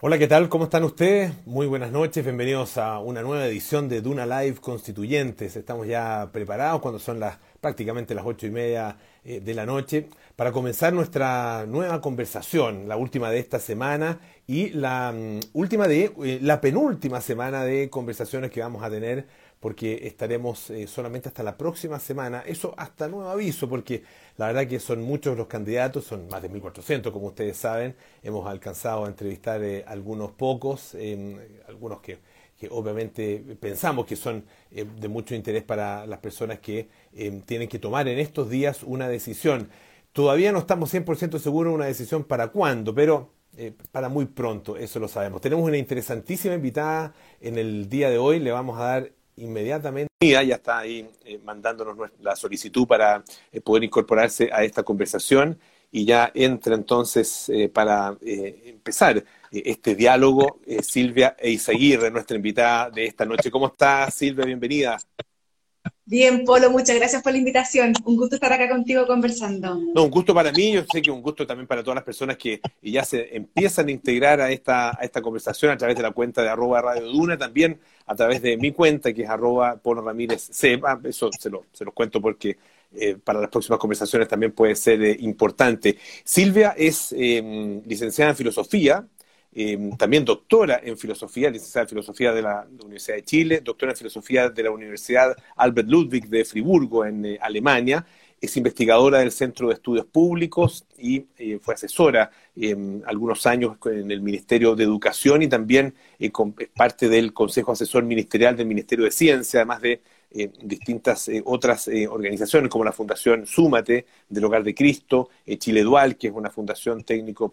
Hola, ¿qué tal? ¿Cómo están ustedes? Muy buenas noches, bienvenidos a una nueva edición de Duna Live Constituyentes. Estamos ya preparados cuando son las prácticamente las ocho y media eh, de la noche para comenzar nuestra nueva conversación, la última de esta semana y la mm, última de eh, la penúltima semana de conversaciones que vamos a tener porque estaremos eh, solamente hasta la próxima semana, eso hasta nuevo aviso, porque la verdad que son muchos los candidatos, son más de 1.400 como ustedes saben, hemos alcanzado a entrevistar eh, algunos pocos, em, algunos que, obviamente pensamos que son eh, de mucho interés para las personas que em, tienen que tomar en estos días una decisión. Todavía no estamos 100% seguros de una decisión para cuándo, pero para muy pronto, eso lo sabemos. Tenemos una interesantísima invitada en el día de hoy, le vamos a dar inmediatamente. Ya está ahí eh, mandándonos la solicitud para eh, poder incorporarse a esta conversación y ya entra entonces eh, para empezar este diálogo Silvia Eizaguirre, nuestra invitada de esta noche. ¿Cómo está Silvia? Bienvenida. Bien, Polo, muchas gracias por la invitación. Un gusto estar acá contigo conversando. No, un gusto para mí, yo sé que un gusto también para todas las personas que ya se empiezan a integrar a esta, a esta conversación a través de la cuenta de arroba Radio Duna, también a través de mi cuenta que es arroba Polo Ramírez Seba, eso se, lo, se los cuento porque eh, para las próximas conversaciones también puede ser eh, importante. Silvia es eh, licenciada en filosofía, Em, también doctora en filosofía, licenciada en filosofía de la, Universidad de Chile, doctora en filosofía de la Universidad Albert Ludwig de Friburgo en eh, Alemania, es investigadora del Centro de Estudios Públicos y eh, fue asesora en algunos años en el Ministerio de Educación y también eh, es parte del Consejo Asesor Ministerial del Ministerio de Ciencia, además de distintas otras organizaciones como la Fundación Súmate del Hogar de Cristo, Chile Dual, que es una fundación técnico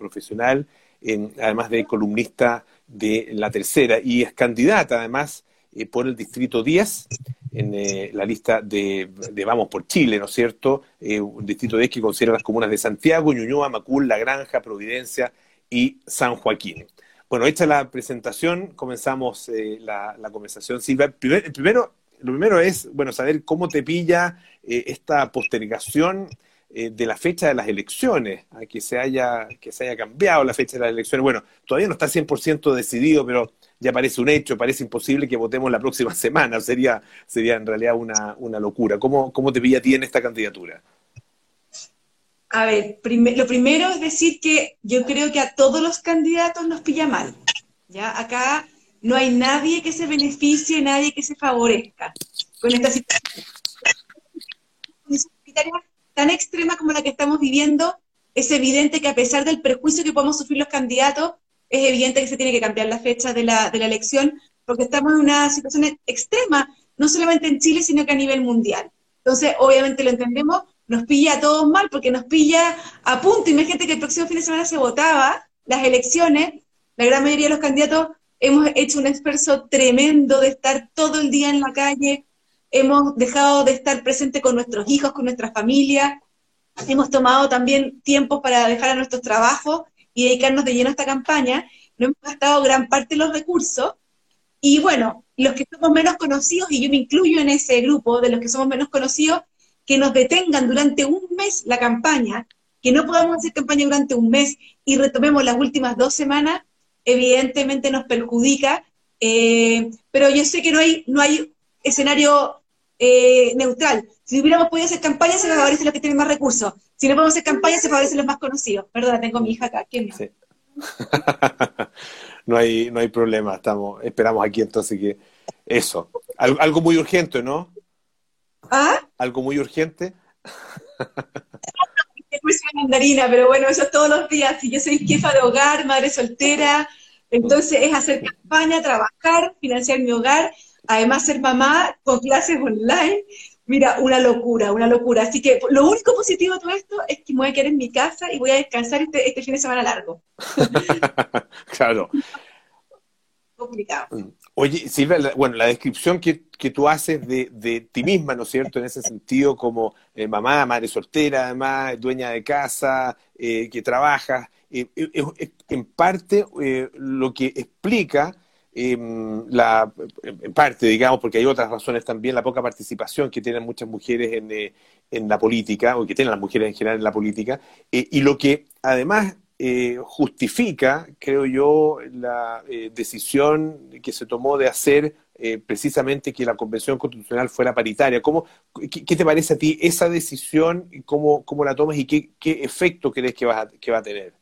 además de columnista de La Tercera, y es candidata además eh, por el Distrito 10 en eh, la lista de, Vamos por Chile, ¿no es cierto? Eh, un Distrito 10 que considera las comunas de Santiago, Ñuñoa, Macul, La Granja, Providencia y San Joaquín. Bueno, hecha la presentación, comenzamos la, conversación. Silvia, primero, lo primero es, bueno, saber cómo te pilla esta postergación eh, de la fecha de las elecciones, a que se, haya, que se haya cambiado la fecha de las elecciones. Bueno, todavía no está 100% decidido, pero ya parece un hecho, parece imposible que votemos la próxima semana. Sería, sería en realidad una, una locura. ¿Cómo, ¿Cómo te pilla a ti en esta candidatura? A ver, lo primero es decir que yo creo que a todos los candidatos nos pilla mal. ¿ya? Acá no hay nadie que se beneficie, nadie que se favorezca con esta situación tan extrema como la que estamos viviendo, es evidente que a pesar del prejuicio que podemos sufrir los candidatos, es evidente que se tiene que cambiar la fecha de la, de la elección, porque estamos en una situación extrema, no solamente en Chile, sino que a nivel mundial. Entonces, obviamente lo entendemos, nos pilla a todos mal, porque nos pilla a punto. Imagínate que el próximo fin de semana se votaba las elecciones, la gran mayoría de los candidatos hemos hecho un esfuerzo tremendo de estar todo el día en la calle, hemos dejado de estar presente con nuestros hijos, con nuestra familia, hemos tomado también tiempo para dejar a nuestros trabajos y dedicarnos de lleno a esta campaña, no hemos gastado gran parte de los recursos, y bueno, los que somos menos conocidos, y yo me incluyo en ese grupo de los que somos menos conocidos, que nos detengan durante un mes la campaña, que no podamos hacer campaña durante un mes y retomemos las últimas dos semanas, evidentemente nos perjudica, eh, pero yo sé que no hay, no hay escenario eh, neutral. Si hubiéramos podido hacer campaña, se favorece los que tienen más recursos. Si no podemos hacer campaña, se favorecen los más conocidos. Perdón, tengo mi hija acá. ¿Quién no? hay, no hay problema. Estamos, esperamos aquí entonces que eso. Algo, muy urgente, ¿no? ¿Ah? Algo muy urgente. mandarina, pero bueno, eso todos los días. Si yo soy jefa de hogar, madre soltera, entonces es hacer campaña, trabajar, financiar mi hogar además ser mamá con clases online, mira, una locura, una locura. Así que lo único positivo de todo esto es que me voy a quedar en mi casa y voy a descansar este, este fin de semana largo. claro. Complicado. Mm. Oye, Silvia, bueno, la descripción que, tú haces de, ti misma, ¿no es cierto?, en ese sentido, como eh, mamá, madre soltera, además, dueña de casa, eh, que trabaja, eh, es en parte lo que explica Em, la, en parte, digamos, porque hay otras razones también, la poca participación que tienen muchas mujeres en, eh, en la política, o que tienen las mujeres en general en la política, eh, y lo que además eh, justifica, creo yo, la eh, decisión que se tomó de hacer precisamente que la Convención Constitucional fuera paritaria. ¿Cómo, qué, te parece a ti esa decisión? ¿Cómo, cómo la tomas y qué, qué efecto crees que va, a, que va a tener?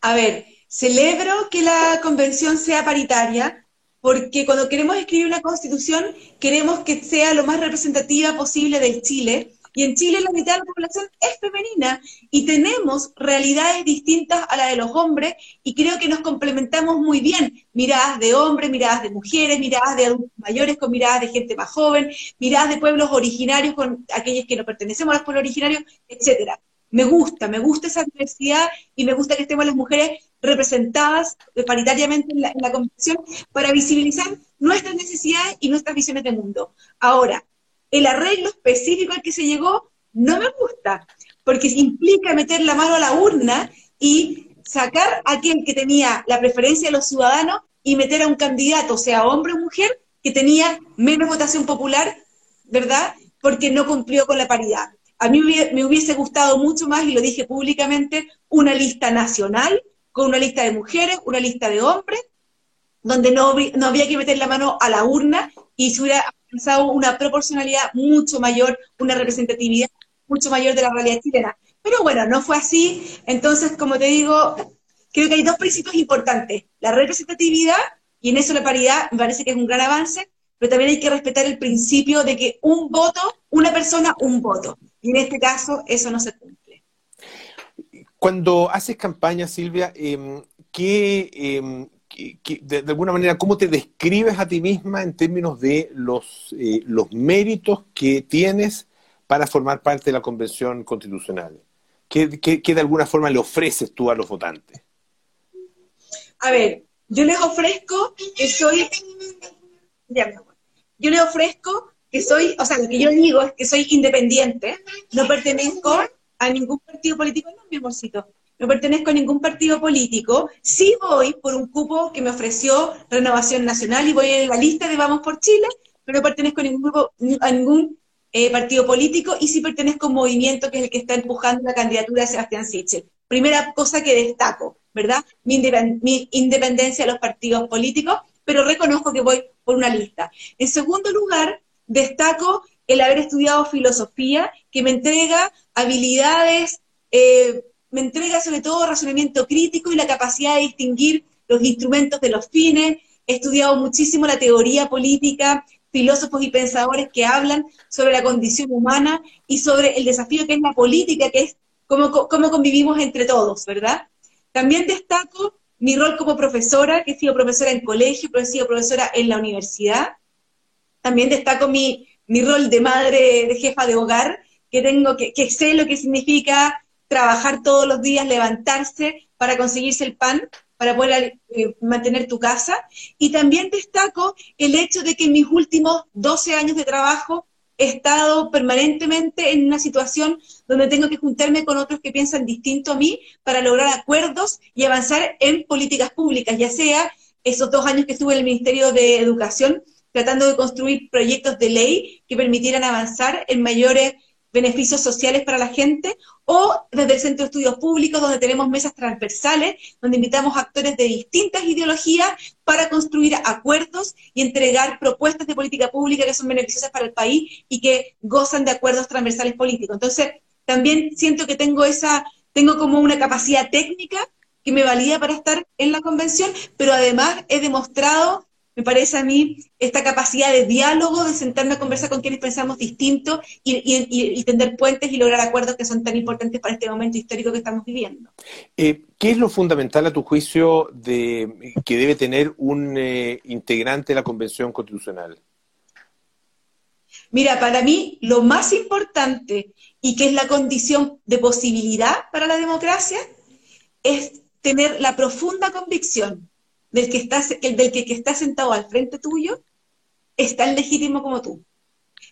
A ver, celebro que la Convención sea paritaria porque cuando queremos escribir una constitución queremos que sea lo más representativa posible del Chile y en Chile la mitad de la población es femenina y tenemos realidades distintas a las de los hombres y creo que nos complementamos muy bien. Miradas de hombres, miradas de mujeres, miradas de adultos mayores con miradas de gente más joven, miradas de pueblos originarios con aquellos que no pertenecemos a los pueblos originarios, etcétera. Me gusta, me gusta esa diversidad y me gusta que estemos las mujeres representadas paritariamente en la, en la convención para visibilizar nuestras necesidades y nuestras visiones de mundo. Ahora, el arreglo específico al que se llegó no me gusta, porque implica meter la mano a la urna y sacar a aquel que tenía la preferencia de los ciudadanos y meter a un candidato, sea hombre o mujer, que tenía menos votación popular, ¿verdad? Porque no cumplió con la paridad. A mí me hubiese gustado mucho más, y lo dije públicamente, una lista nacional, con una lista de mujeres, una lista de hombres, donde no, había que meter la mano a la urna y se hubiera una proporcionalidad mucho mayor, una representatividad mucho mayor de la realidad chilena. Pero bueno, no fue así. Entonces, como te digo, creo que hay dos principios importantes. La representatividad, y en eso la paridad me parece que es un gran avance, pero también hay que respetar el principio de que un voto, una persona, un voto. Y en este caso, eso no se cumple. Cuando haces campaña, Silvia, em, ¿qué, em, de, alguna manera, ¿cómo te describes a ti misma en términos de los, eh, los méritos que tienes para formar parte de la Convención Constitucional? ¿Qué, de alguna forma le ofreces tú a los votantes? A ver, yo les ofrezco que soy... yo les ofrezco que soy, o sea, lo que yo digo es que soy independiente, no pertenezco a ningún partido político, no, mi amorcito no pertenezco a ningún partido político, sí voy por un cupo que me ofreció Renovación Nacional y voy en la lista de Vamos por Chile, pero no pertenezco a ningún, grupo, a ningún eh, partido político y sí pertenezco a un movimiento que es el que está empujando la candidatura de Sebastián Sichel. Primera cosa que destaco, ¿verdad? Mi, mi independencia de los partidos políticos, pero reconozco que voy por una lista. En segundo lugar, destaco el haber estudiado filosofía, que me entrega habilidades eh, me entrega sobre todo razonamiento crítico y la capacidad de distinguir los instrumentos de los fines. He estudiado muchísimo la teoría política, filósofos y pensadores que hablan sobre la condición humana y sobre el desafío que es la política, que es cómo, cómo convivimos entre todos, ¿verdad? También destaco mi rol como profesora, que he sido profesora en colegio, pero he sido profesora en la universidad. También destaco mi, mi rol de madre, de jefa de hogar, que tengo, que, que sé lo que significa trabajar todos los días, levantarse para conseguirse el pan, para poder eh, mantener tu casa. Y también destaco el hecho de que en mis últimos 12 años de trabajo he estado permanentemente en una situación donde tengo que juntarme con otros que piensan distinto a mí para lograr acuerdos y avanzar en políticas públicas, ya sea esos dos años que estuve en el Ministerio de Educación tratando de construir proyectos de ley que permitieran avanzar en mayores beneficios sociales para la gente, o desde el Centro de Estudios Públicos, donde tenemos mesas transversales, donde invitamos actores de distintas ideologías para construir acuerdos y entregar propuestas de política pública que son beneficiosas para el país y que gozan de acuerdos transversales políticos. Entonces, también siento que tengo esa, tengo como una capacidad técnica que me valía para estar en la convención, pero además he demostrado me parece a mí esta capacidad de diálogo, de sentarme a conversar con quienes pensamos distinto y, tender puentes y lograr acuerdos que son tan importantes para este momento histórico que estamos viviendo. Eh, ¿Qué es lo fundamental a tu juicio de, que debe tener un eh, integrante de la Convención Constitucional? Mira, para mí lo más importante y que es la condición de posibilidad para la democracia es tener la profunda convicción del que está, del que, está sentado al frente tuyo es tan legítimo como tú.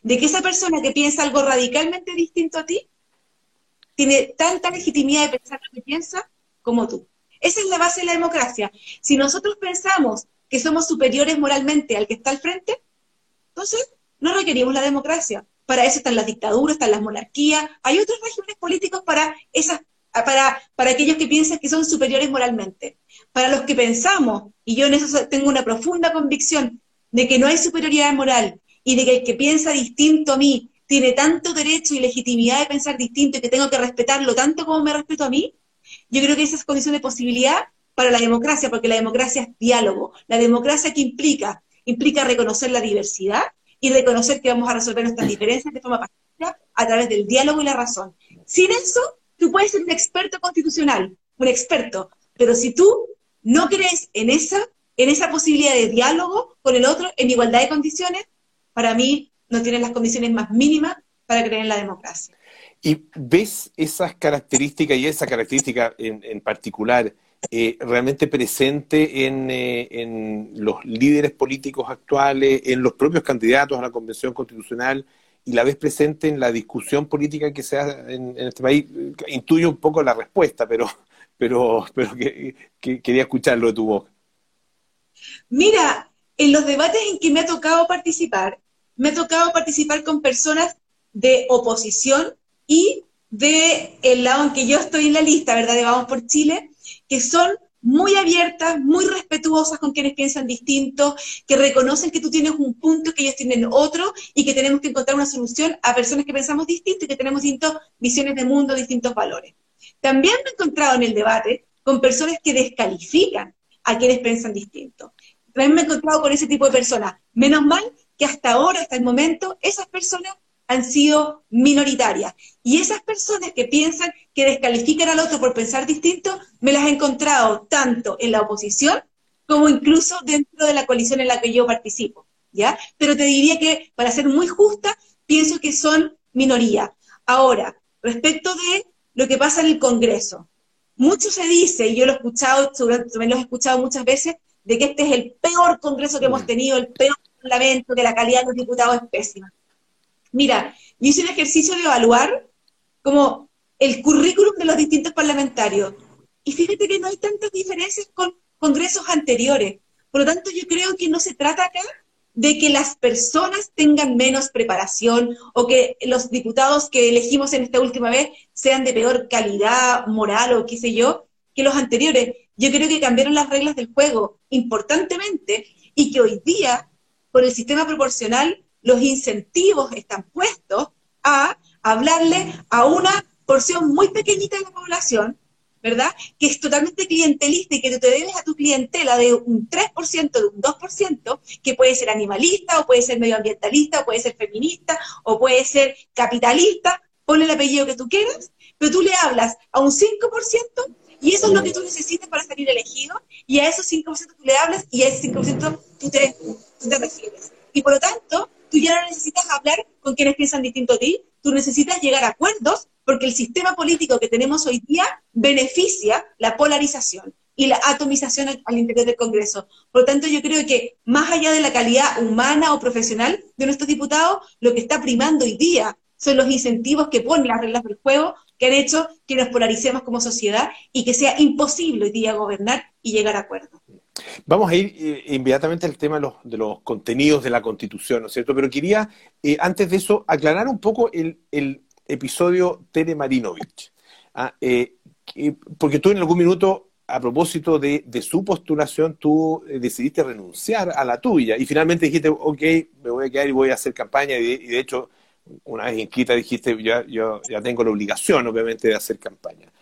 De que esa persona que piensa algo radicalmente distinto a ti tiene tanta legitimidad de pensar lo que piensa como tú. Esa es la base de la democracia. Si nosotros pensamos que somos superiores moralmente al que está al frente, entonces no requerimos la democracia. Para eso están las dictaduras, están las monarquías, hay otros regímenes políticos para esas para, para aquellos que piensan que son superiores moralmente. Para los que pensamos, y yo en eso tengo una profunda convicción, de que no hay superioridad moral y de que el que piensa distinto a mí tiene tanto derecho y legitimidad de pensar distinto y que tengo que respetarlo tanto como me respeto a mí, yo creo que esa es condición de posibilidad para la democracia, porque la democracia es diálogo. La democracia que implica, implica reconocer la diversidad y reconocer que vamos a resolver nuestras diferencias de forma pacífica a través del diálogo y la razón. Sin eso, tú puedes ser un experto constitucional, un experto, pero si tú no crees en esa, en esa posibilidad de diálogo con el otro en igualdad de condiciones, para mí no tienes las condiciones más mínimas para creer en la democracia. ¿Y ves esas características y esa característica en, particular eh, realmente presente en, eh, en, los líderes políticos actuales, en los propios candidatos a la Convención Constitucional y la ves presente en la discusión política que se hace en, este país? Intuyo un poco la respuesta, pero, pero, pero que, quería escucharlo de tu voz. Mira, en los debates en que me ha tocado participar, me ha tocado participar con personas de oposición y de el lado en que yo estoy en la lista, ¿verdad? De Vamos por Chile, que son muy abiertas, muy respetuosas con quienes piensan distinto, que reconocen que tú tienes un punto, que ellos tienen otro, y que tenemos que encontrar una solución a personas que pensamos distinto y que tenemos distintas visiones de mundo, distintos valores. También me he encontrado en el debate con personas que descalifican a quienes piensan distinto. También me he encontrado con ese tipo de personas. Menos mal que hasta ahora, hasta el momento, esas personas han sido minoritarias. Y esas personas que piensan que descalifican al otro por pensar distinto, me las he encontrado tanto en la oposición como incluso dentro de la coalición en la que yo participo. ¿ya? Pero te diría que, para ser muy justa, pienso que son minoría. Ahora, respecto de lo que pasa en el Congreso, mucho se dice, y yo lo he escuchado, también lo he escuchado muchas veces, de que este es el peor Congreso que hemos tenido, el peor Parlamento, que la calidad de los diputados es pésima. Mira, yo hice un ejercicio de evaluar como el currículum de los distintos parlamentarios. Y fíjate que no hay tantas diferencias con congresos anteriores. Por lo tanto, yo creo que no se trata acá de que las personas tengan menos preparación o que los diputados que elegimos en esta última vez sean de peor calidad moral o qué sé yo que los anteriores. Yo creo que cambiaron las reglas del juego importantemente y que hoy día, por el sistema proporcional, los incentivos están puestos a hablarle a una porción muy pequeñita de la población, ¿verdad? Que es totalmente clientelista y que te debes a tu clientela de un 3%, de un 2%, que puede ser animalista, o puede ser medioambientalista, o puede ser feminista, o puede ser capitalista, ponle el apellido que tú quieras, pero tú le hablas a un 5% y eso es lo que tú necesitas para salir elegido, y a esos 5% tú le hablas y a ese 5% tú te, tú te refieres. Y por lo tanto, tú ya no necesitas hablar con quienes piensan distinto a ti, tú necesitas llegar a acuerdos porque el sistema político que tenemos hoy día beneficia la polarización y la atomización al, interior del Congreso. Por lo tanto, yo creo que más allá de la calidad humana o profesional de nuestros diputados, lo que está primando hoy día son los incentivos que ponen las reglas del juego que han hecho que nos polaricemos como sociedad y que sea imposible hoy día gobernar y llegar a acuerdos. Vamos a ir eh, inmediatamente al tema de los, contenidos de la Constitución, ¿no es cierto? Pero quería, eh, antes de eso, aclarar un poco el, episodio Tere Marinovich. ¿ah? Eh, porque tú en algún minuto, a propósito de, su postulación, tú decidiste renunciar a la tuya y finalmente dijiste, ok, me voy a quedar y voy a hacer campaña y de, hecho, una vez inscrita dijiste, yo, yo ya tengo la obligación, obviamente, de hacer campaña.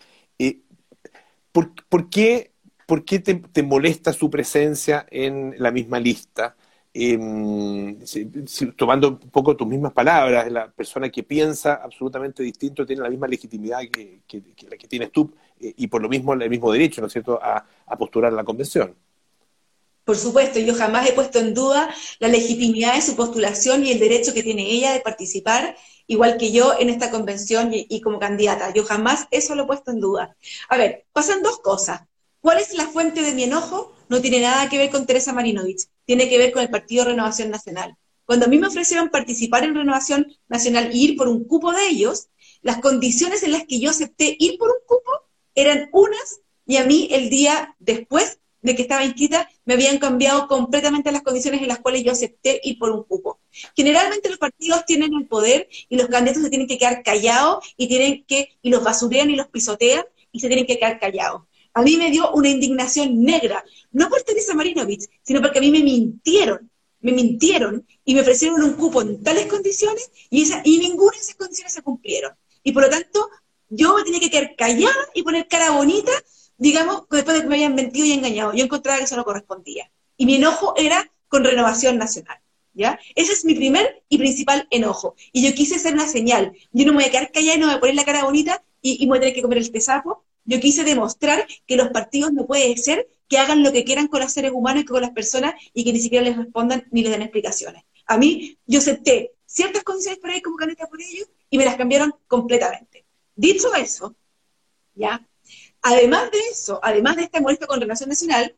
¿por, ¿Por qué ¿por qué te, molesta su presencia en la misma lista? Em, tomando un poco tus mismas palabras, la persona que piensa absolutamente distinto tiene la misma legitimidad que, la que tienes tú eh, y por lo mismo el mismo derecho, ¿no es cierto?, a, postular a la convención. Por supuesto, yo jamás he puesto en duda la legitimidad de su postulación y el derecho que tiene ella de participar, igual que yo, en esta convención y como candidata. Yo jamás eso lo he puesto en duda. A ver, pasan dos cosas. ¿Cuál es la fuente de mi enojo? No tiene nada que ver con Teresa Marinovich, tiene que ver con el Partido Renovación Nacional. Cuando a mí me ofrecieron participar en Renovación Nacional y ir por un cupo de ellos, las condiciones en las que yo acepté ir por un cupo eran unas y a mí el día después de que estaba inscrita me habían cambiado completamente las condiciones en las cuales yo acepté ir por un cupo. Generalmente los partidos tienen el poder y los candidatos se tienen que quedar callados y tienen que y los basurean y los pisotean y se tienen que quedar callados. A mí me dio una indignación negra, no por Teresa Marinovich, sino porque a mí me mintieron, me mintieron y me ofrecieron un cupo en tales condiciones y, ninguna de esas condiciones se cumplieron. Y por lo tanto, yo me tenía que quedar callada y poner cara bonita, digamos, después de que me habían mentido y engañado. Yo encontraba que eso no correspondía. Y mi enojo era con Renovación Nacional. ¿Ya? Ese es mi primer y principal enojo. Y yo quise hacer una señal. Yo no me voy a quedar callada y no me voy a poner la cara bonita y, me voy a tener que comer el tesapo. Yo quise demostrar que los partidos no puede ser que hagan lo que quieran con los seres humanos y con las personas y que ni siquiera les respondan ni les den explicaciones. A mí, yo acepté ciertas condiciones para ir como candidata por ellos y me las cambiaron completamente. Dicho eso, ¿ya? Además de eso, además de este molesto con Relación Nacional,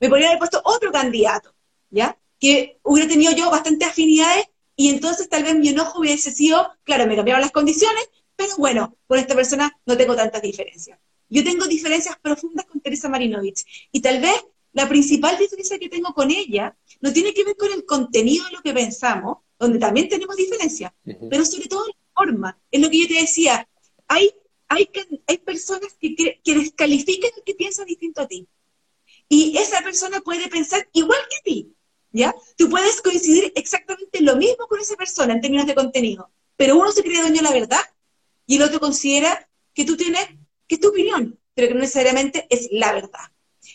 me podría haber puesto otro candidato, ¿ya? Que hubiera tenido yo bastantes afinidades y entonces tal vez mi enojo hubiese sido, claro, me cambiaron las condiciones, pero bueno, con esta persona no tengo tantas diferencias. Yo tengo diferencias profundas con Teresa Marinovich y tal vez la principal diferencia que tengo con ella no tiene que ver con el contenido de lo que pensamos, donde también tenemos diferencias, pero sobre todo la forma. Es lo que yo te decía, hay, hay, hay personas que, que descalifican que piensa distinto a ti. Y esa persona puede pensar igual que ti, ¿ya? Tú puedes coincidir exactamente lo mismo con esa persona en términos de contenido, pero uno se cree dueño de la verdad y el otro considera que tú tienes, que es tu opinión, pero que no necesariamente es la verdad.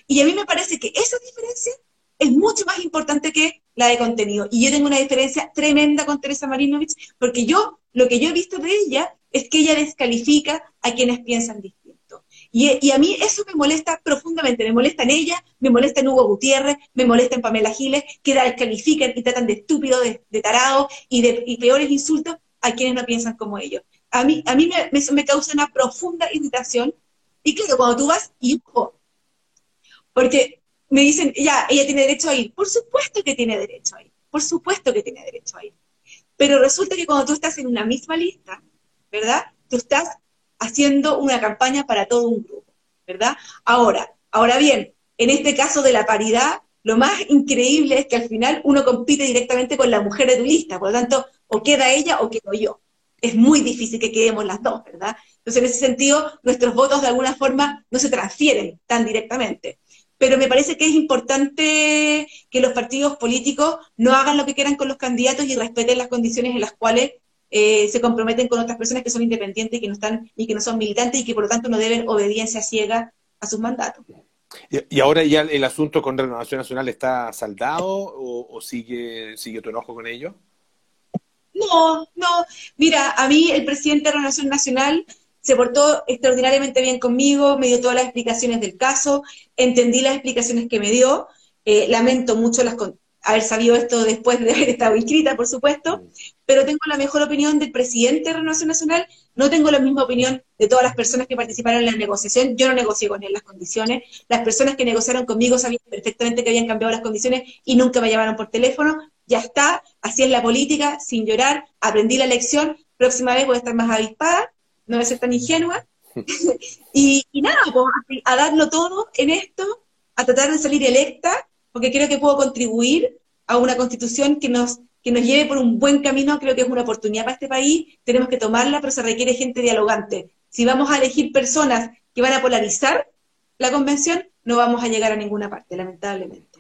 Y a mí me parece que esa diferencia es mucho más importante que la de contenido. Y yo tengo una diferencia tremenda con Teresa Marinovich, porque yo, lo que yo he visto de ella es que ella descalifica a quienes piensan distinto. Y, a mí eso me molesta profundamente, me molesta en ella, me molesta en Hugo Gutiérrez, me molesta en Pamela Giles, que descalifican y tratan de estúpido, de, tarado y de peores insultos a quienes no piensan como ellos. A mí, a mí me, causa una profunda irritación. Y claro, cuando tú vas y porque me dicen, ya, ella tiene derecho a ir. Por supuesto que tiene derecho a ir, por supuesto que tiene derecho a ir. Pero resulta que cuando tú estás en una misma lista, ¿verdad? Tú estás haciendo una campaña para todo un grupo, ¿verdad? Ahora, ahora bien, en este caso de la paridad, lo más increíble es que al final uno compite directamente con la mujer de tu lista, por lo tanto, o queda ella o quedo yo. Es muy difícil que quedemos las dos, ¿verdad? Entonces, en ese sentido, nuestros votos de alguna forma no se transfieren tan directamente. Pero me parece que es importante que los partidos políticos no hagan lo que quieran con los candidatos y respeten las condiciones en las cuales eh, se comprometen con otras personas que son independientes y que no están y que no son militantes y que por lo tanto no deben obediencia ciega a sus mandatos. ¿Y ahora ya el asunto con Renovación Nacional está saldado o, sigue, sigue tu enojo con ello? No, no. Mira, a mí el presidente de Renovación Nacional se portó extraordinariamente bien conmigo, me dio todas las explicaciones del caso, entendí las explicaciones que me dio, eh, lamento mucho las, haber sabido esto después de haber estado inscrita, por supuesto, pero tengo la mejor opinión del presidente de Renovación Nacional, no tengo la misma opinión de todas las personas que participaron en la negociación, yo no negocié con él las condiciones, las personas que negociaron conmigo sabían perfectamente que habían cambiado las condiciones y nunca me llamaron por teléfono, ya está, así es la política, sin llorar, aprendí la lección, próxima vez voy a estar más avispada, no voy a ser tan ingenua, y, nada, pues, a darlo todo en esto, a tratar de salir electa, porque creo que puedo contribuir a una constitución que nos, que nos lleve por un buen camino, creo que es una oportunidad para este país, tenemos que tomarla, pero se requiere gente dialogante. Si vamos a elegir personas que van a polarizar la convención, no vamos a llegar a ninguna parte, lamentablemente.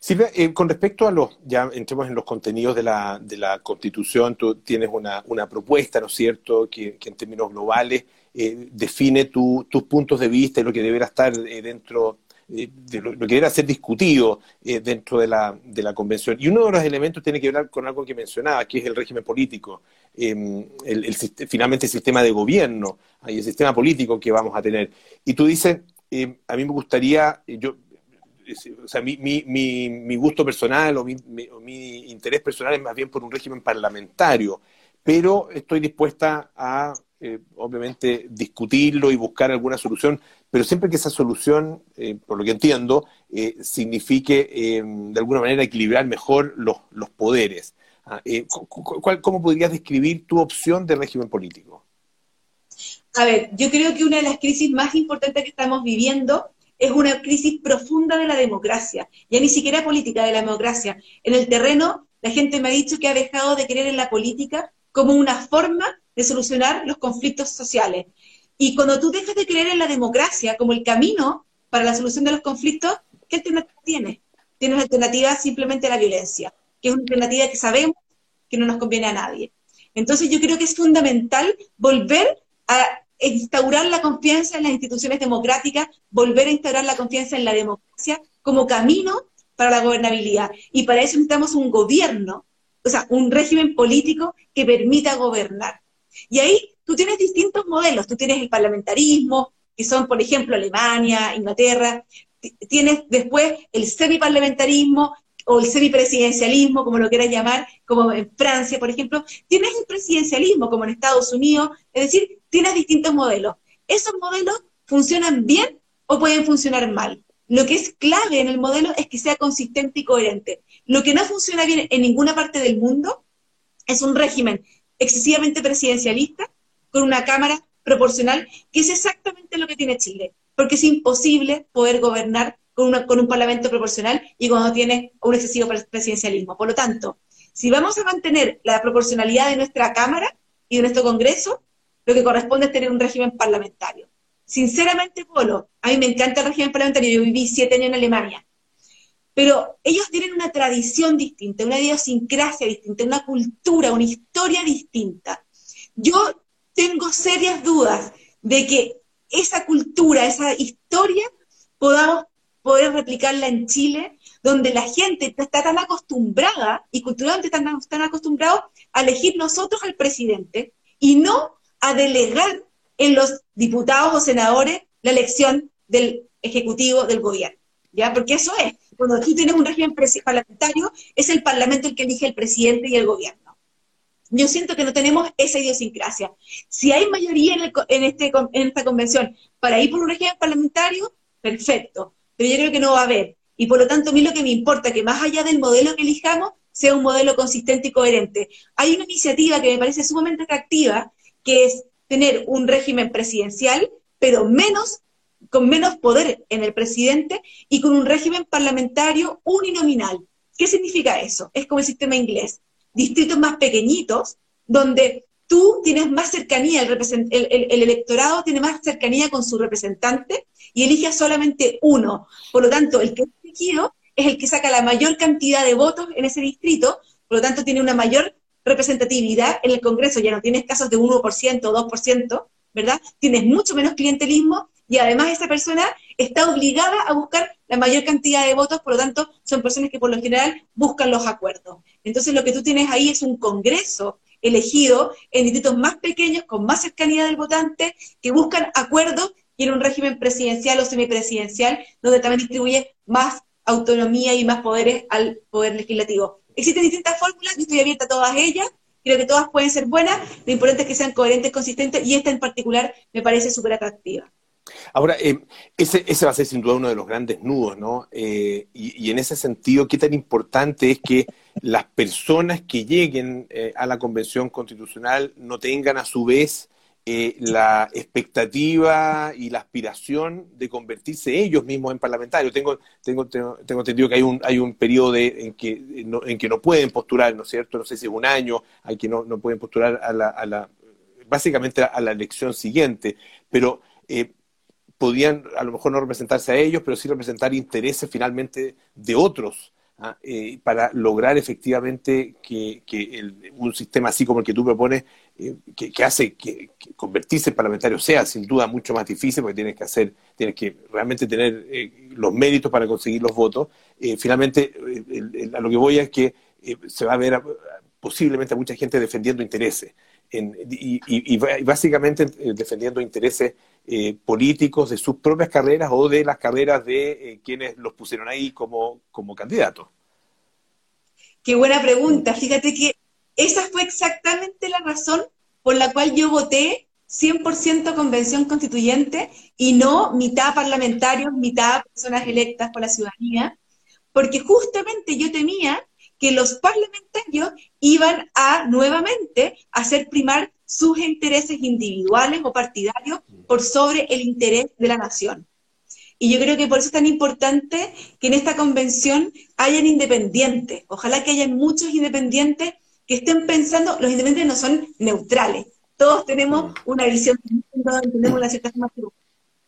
Silvia, eh, con respecto a los, ya entremos en los contenidos de la, de la Constitución, tú tienes una, una propuesta, ¿no es cierto?, que, en términos globales eh, define tus puntos de vista y lo que deberá estar eh, dentro eh, de lo, que era ser discutido dentro de la, de la convención. Y uno de los elementos tiene que ver con algo que mencionaba, que es el régimen político, em, el, finalmente el sistema de gobierno y el sistema político que vamos a tener. Y tú dices, em, a mí me gustaría, yo, o sea, mi, gusto personal o mi, interés personal es más bien por un régimen parlamentario, pero estoy dispuesta a eh, obviamente discutirlo y buscar alguna solución, pero siempre que esa solución, eh, por lo que entiendo, eh, signifique de alguna manera equilibrar mejor los, los poderes. Ah, ¿Cómo podrías describir tu opción de régimen político? A ver, yo creo que una de las crisis más importantes que estamos viviendo es una crisis profunda de la democracia, ya ni siquiera política de la democracia. En el terreno, la gente me ha dicho que ha dejado de creer en la política como una forma de solucionar los conflictos sociales. Y cuando tú dejas de creer en la democracia como el camino para la solución de los conflictos, ¿qué alternativa tienes? Tienes alternativa simplemente a la violencia, que es una alternativa que sabemos que no nos conviene a nadie. Entonces yo creo que es fundamental volver a instaurar la confianza en las instituciones democráticas, volver a instaurar la confianza en la democracia como camino para la gobernabilidad. Y para eso necesitamos un gobierno, o sea, un régimen político que permita gobernar. Y ahí tú tienes distintos modelos. Tú tienes el parlamentarismo, que son, por ejemplo, Alemania, Inglaterra. Tienes después el semiparlamentarismo, o el semipresidencialismo, como lo quieras llamar, como en Francia, por ejemplo, tienes el presidencialismo, como en Estados Unidos, es decir, tienes distintos modelos. Esos modelos funcionan bien o pueden funcionar mal. Lo que es clave en el modelo es que sea consistente y coherente. Lo que no funciona bien en ninguna parte del mundo es un régimen excesivamente presidencialista con una Cámara proporcional, que es exactamente lo que tiene Chile, porque es imposible poder gobernar con, un parlamento proporcional y cuando tiene un excesivo presidencialismo. Por lo tanto, si vamos a mantener la proporcionalidad de nuestra Cámara y de nuestro Congreso, lo que corresponde es tener un régimen parlamentario. Sinceramente, Polo, a mí me encanta el régimen parlamentario, yo viví siete años en Alemania, pero ellos tienen una tradición distinta, una idiosincrasia distinta, una cultura, una historia distinta. Yo tengo serias dudas de que esa cultura, esa historia, podamos replicarla en Chile, donde la gente está tan acostumbrada y culturalmente están tan acostumbrados a elegir nosotros al presidente y no a delegar en los diputados o senadores la elección del ejecutivo del gobierno. ¿Ya? Porque eso es. Cuando tú tienes un régimen parlamentario, es el parlamento el que elige el presidente y el gobierno. Yo siento que no tenemos esa idiosincrasia. Si hay mayoría en, en, este, en esta convención para ir por un régimen parlamentario, perfecto pero yo creo que no va a haber. Y por lo tanto, a mí lo que me importa, que más allá del modelo que elijamos, sea un modelo consistente y coherente. Hay una iniciativa que me parece sumamente atractiva, que es tener un régimen presidencial, pero menos, con menos poder en el presidente y con un régimen parlamentario uninominal. ¿Qué significa eso? Es como el sistema inglés. Distritos más pequeñitos, donde tú tienes más cercanía, el, el, electorado tiene más cercanía con su representante y elige solamente uno. Por lo tanto, el que es elegido es el que saca la mayor cantidad de votos en ese distrito, por lo tanto tiene una mayor representatividad en el Congreso, ya no tienes casos de 1% o 2%, ¿verdad? Tienes mucho menos clientelismo y además esa persona está obligada a buscar la mayor cantidad de votos, por lo tanto son personas que por lo general buscan los acuerdos. Entonces lo que tú tienes ahí es un Congreso elegido en distritos más pequeños, con más cercanía del votante, que buscan acuerdos y un régimen presidencial o semipresidencial, donde también distribuye más autonomía y más poderes al poder legislativo. Existen distintas fórmulas, yo estoy abierta a todas ellas, creo que todas pueden ser buenas, lo importante es que sean coherentes, consistentes, y esta en particular me parece súper atractiva. Ahora, eh, ese, va a ser sin duda uno de los grandes nudos, ¿no? Eh, y, en ese sentido, ¿qué tan importante es que las personas que lleguen eh, a la Convención Constitucional no tengan a su vez la expectativa y la aspiración de convertirse ellos mismos en parlamentarios? Tengo, tengo, tengo, entendido que hay un, hay un periodo en, que no, en que no pueden postular, ¿no es cierto? No sé si es un año, hay que no, no pueden postular a la, a la básicamente a la elección siguiente, pero podían a lo mejor no representarse a ellos, pero sí representar intereses finalmente de otros, ¿ah? eh, para lograr efectivamente que, un sistema así como el que tú propones, eh, que, hace que, convertirse en parlamentario sea sin duda mucho más difícil, porque tienes que hacer, tienes que realmente tener eh, los méritos para conseguir los votos. finalmente, a lo que voy es que se va a ver posiblemente a mucha gente defendiendo intereses y, básicamente eh, defendiendo intereses eh, políticos de sus propias carreras o de las carreras de eh, quienes los pusieron ahí como, como candidatos. Qué buena pregunta. Fíjate que esa fue exactamente la razón por la cual yo voté 100% convención constituyente y no mitad parlamentarios, mitad personas electas por la ciudadanía, porque justamente yo temía que los parlamentarios iban a nuevamente hacer primar sus intereses individuales o partidarios por sobre el interés de la nación. Y yo creo que por eso es tan importante que en esta convención hayan independientes. Ojalá que hayan muchos independientes que estén pensando, los independientes no son neutrales, Todos tenemos una visión, tenemos una cierta forma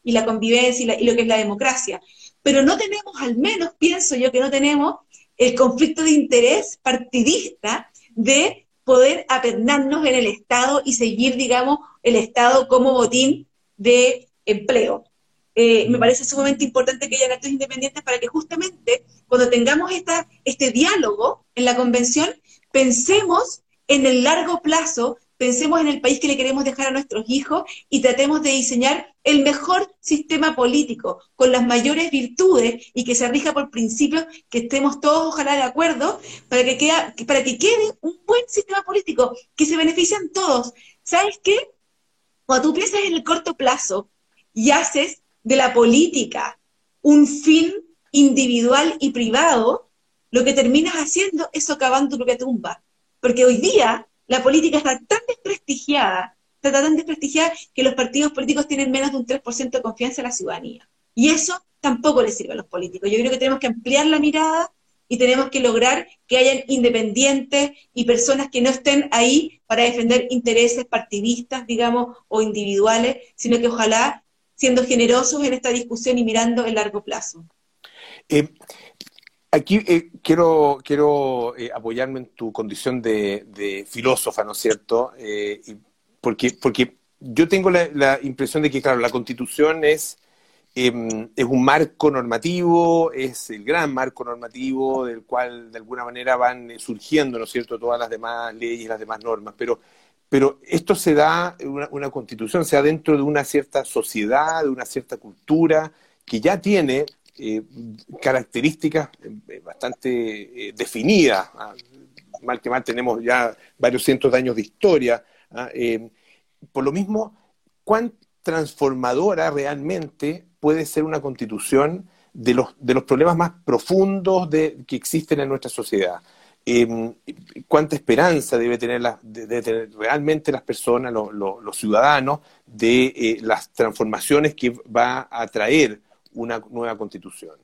y la convivencia y, lo que es la democracia. Pero no tenemos, al menos pienso yo que no tenemos el conflicto de interés partidista de poder apernarnos en el Estado y seguir, digamos, el Estado como botín de empleo. Eh, me parece sumamente importante que haya actos independientes para que justamente cuando tengamos esta, este diálogo en la convención, pensemos en el largo plazo, pensemos en el país que le queremos dejar a nuestros hijos y tratemos de diseñar el mejor sistema político, con las mayores virtudes y que se rija por principios que estemos todos ojalá de acuerdo, para que, quede un buen sistema político, que se benefician todos. ¿Sabes qué? Cuando tú piensas en el corto plazo y haces de la política un fin individual y privado, lo que terminas haciendo es socavando tu propia tumba. Porque hoy día la política está tan desprestigiada, está tan desprestigiada que los partidos políticos tienen menos de un 3% de confianza en la ciudadanía. Y eso tampoco le sirve a los políticos. Yo creo que tenemos que ampliar la mirada y tenemos que lograr que hayan independientes y personas que no estén ahí para defender intereses partidistas, digamos, o individuales, sino que ojalá siendo generosos en esta discusión y mirando el largo plazo. Eh, aquí eh, quiero, quiero eh, apoyarme en tu condición de, filósofa, ¿no es cierto? porque, porque yo tengo la, impresión de que, claro, la constitución es Em, es un marco normativo, es el gran marco normativo del cual de alguna manera van surgiendo, ¿no es cierto?, todas las demás leyes, las demás normas, pero, pero esto se da, una, una constitución se da dentro de una cierta sociedad, de una cierta cultura que ya tiene eh, características eh, bastante eh, definidas, ah, mal que mal tenemos ya varios cientos de años de historia, ah, por lo mismo, ¿cuán transformadora realmente puede ser una constitución de los, de los problemas más profundos de, que existen en nuestra sociedad. Cuánta esperanza debe tener, tener realmente las personas, los ciudadanos, de eh, las transformaciones que va a traer una nueva constitución.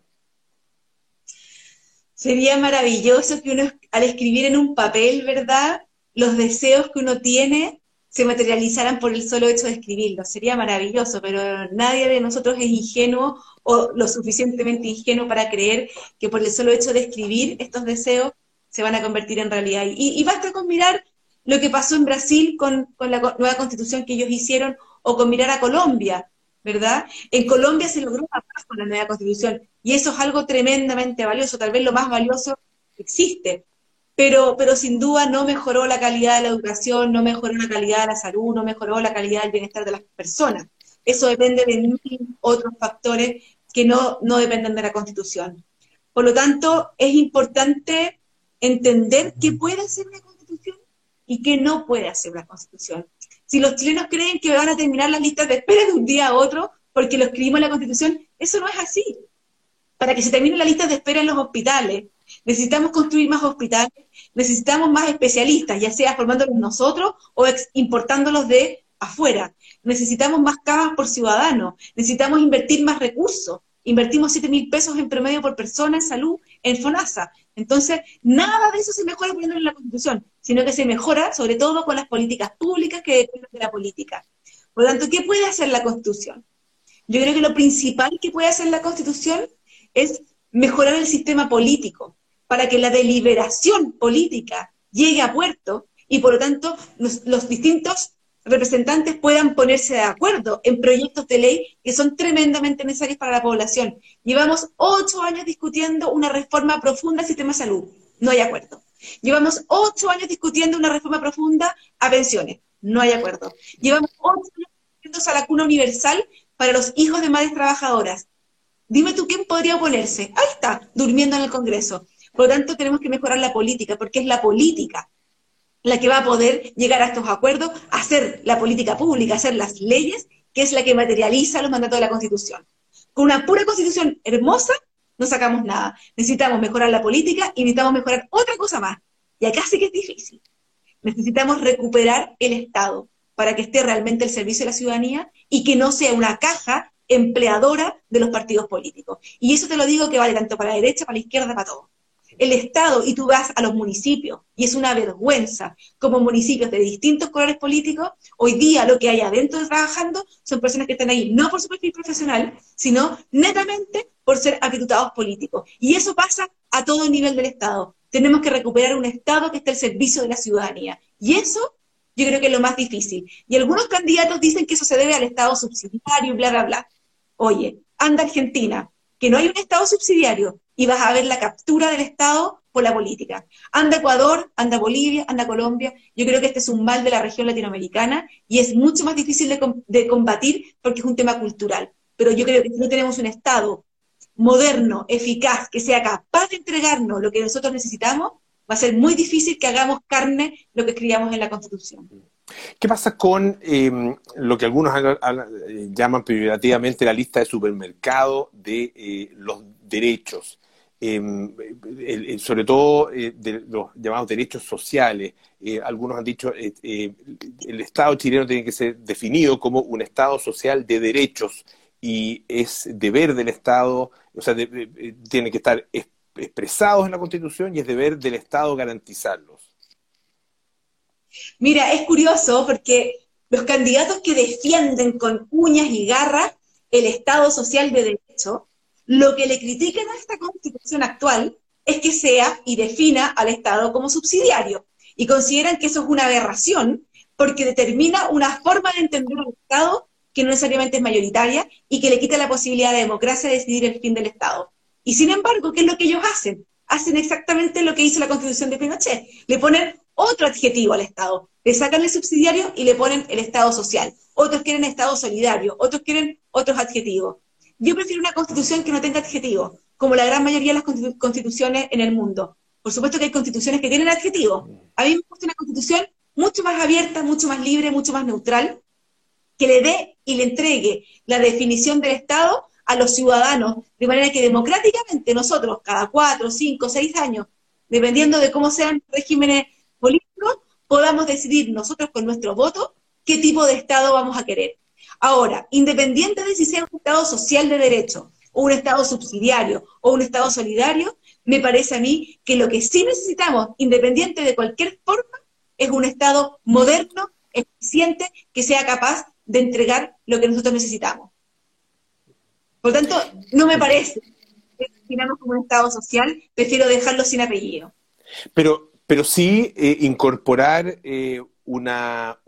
Sería maravilloso que uno, al escribir en un papel, ¿verdad? Los deseos que uno tiene se materializaran por el solo hecho de escribirlo. Sería maravilloso, pero nadie de nosotros es ingenuo o lo suficientemente ingenuo para creer que por el solo hecho de escribir estos deseos se van a convertir en realidad. Y, basta con mirar lo que pasó en Brasil con, la nueva constitución que ellos hicieron o con mirar a Colombia, ¿verdad? En Colombia se logró una paz con la nueva constitución y eso es algo tremendamente valioso, tal vez lo más valioso que existe pero, pero sin duda no mejoró la calidad de la educación, no mejoró la calidad de la salud, no mejoró la calidad del bienestar de las personas. Eso depende de mil otros factores que no, no dependen de la Constitución. Por lo tanto, es importante entender qué puede hacer una Constitución y qué no puede hacer una Constitución. Si los chilenos creen que van a terminar las listas de espera de un día a otro porque lo escribimos en la Constitución, eso no es así. Para que se termine la lista de espera en los hospitales, necesitamos construir más hospitales, necesitamos más especialistas, ya sea formándolos nosotros o importándolos de afuera. Necesitamos más camas por ciudadano, necesitamos invertir más recursos. Invertimos 7 mil pesos en promedio por persona en salud en FONASA. Entonces, nada de eso se mejora poniéndolo en la Constitución, sino que se mejora sobre todo con las políticas públicas que dependen de la política. Por lo tanto, ¿qué puede hacer la Constitución? Yo creo que lo principal que puede hacer la Constitución es mejorar el sistema político para que la deliberación política llegue a puerto y por lo tanto los, distintos representantes puedan ponerse de acuerdo en proyectos de ley que son tremendamente necesarios para la población. Llevamos ocho años discutiendo una reforma profunda al sistema de salud. No hay acuerdo. Llevamos ocho años discutiendo una reforma profunda a pensiones. No hay acuerdo. Llevamos ocho años discutiendo a la cuna universal para los hijos de madres trabajadoras. Dime tú quién podría oponerse. Ahí está, durmiendo en el Congreso. Por lo tanto, tenemos que mejorar la política, porque es la política la que va a poder llegar a estos acuerdos, hacer la política pública, hacer las leyes, que es la que materializa los mandatos de la Constitución. Con una pura Constitución hermosa, no sacamos nada. Necesitamos mejorar la política y necesitamos mejorar otra cosa más. Y acá sí que es difícil. Necesitamos recuperar el Estado para que esté realmente al servicio de la ciudadanía y que no sea una caja empleadora de los partidos políticos. Y eso te lo digo que vale tanto para la derecha, para la izquierda, para todo. El Estado y tú vas a los municipios, y es una vergüenza, como municipios de distintos colores políticos, hoy día lo que hay adentro trabajando son personas que están ahí no por su perfil profesional, sino netamente por ser acreditados políticos. Y eso pasa a todo nivel del Estado. Tenemos que recuperar un Estado que esté al servicio de la ciudadanía. Y eso yo creo que es lo más difícil. Y algunos candidatos dicen que eso se debe al Estado subsidiario bla, bla, bla. Oye, anda Argentina, que no hay un Estado subsidiario y vas a ver la captura del Estado por la política. Anda Ecuador, anda Bolivia, anda Colombia. Yo creo que este es un mal de la región latinoamericana y es mucho más difícil de, combatir porque es un tema cultural. Pero yo creo que si no tenemos un Estado moderno, eficaz, que sea capaz de entregarnos lo que nosotros necesitamos, va a ser muy difícil que hagamos carne lo que escribíamos en la Constitución. ¿Qué pasa con em, lo que algunos eh, llaman peyorativamente la lista de supermercado de eh, los derechos? Em, sobre todo eh, de los llamados derechos sociales. algunos han dicho el Estado chileno tiene que ser definido como un Estado social de derechos y es deber del Estado, o sea, tiene que estar expresados en la Constitución y es deber del Estado garantizarlos. Mira, es curioso porque los candidatos que defienden con uñas y garras el Estado social de derecho, lo que le critican a esta constitución actual es que sea y defina al Estado como subsidiario. Y consideran que eso es una aberración porque determina una forma de entender al Estado que no necesariamente es mayoritaria y que le quita la posibilidad de democracia de decidir el fin del Estado. Y sin embargo, ¿qué es lo que ellos hacen? Hacen exactamente lo que hizo la constitución de Pinochet. Le ponen otro adjetivo al Estado. Le sacan el subsidiario y le ponen el Estado social. Otros quieren Estado solidario, otros quieren otros adjetivos. Yo prefiero una constitución que no tenga adjetivos, como la gran mayoría de las constituciones en el mundo. Por supuesto que hay constituciones que tienen adjetivos. A mí me gusta una constitución mucho más abierta, mucho más libre, mucho más neutral, que le dé y le entregue la definición del Estado a los ciudadanos, de manera que democráticamente nosotros, cada cuatro, cinco, seis años, dependiendo de cómo sean regímenes podamos decidir nosotros con nuestro voto qué tipo de Estado vamos a querer. Ahora, independiente de si sea un Estado social de derecho, o un Estado subsidiario, o un Estado solidario, me parece a mí que lo que sí necesitamos, independiente de cualquier forma, es un Estado moderno, eficiente, que sea capaz de entregar lo que nosotros necesitamos. Por tanto, no me parece que definamos como un Estado social, prefiero dejarlo sin apellido. Pero, pero sí eh, incorporar eh, una,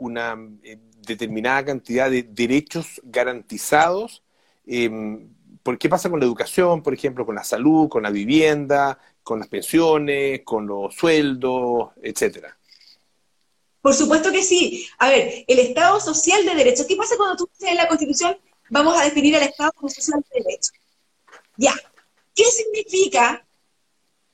eh, determinada cantidad de derechos garantizados. Em, ¿Por qué pasa con la educación, por ejemplo, con la salud, con la vivienda, con las pensiones, con los sueldos, etcétera? Por supuesto que sí. A ver, el Estado social de derechos. ¿Qué pasa cuando tú dices en la Constitución vamos a definir al Estado como social de derecho? Ya. ¿Qué significa,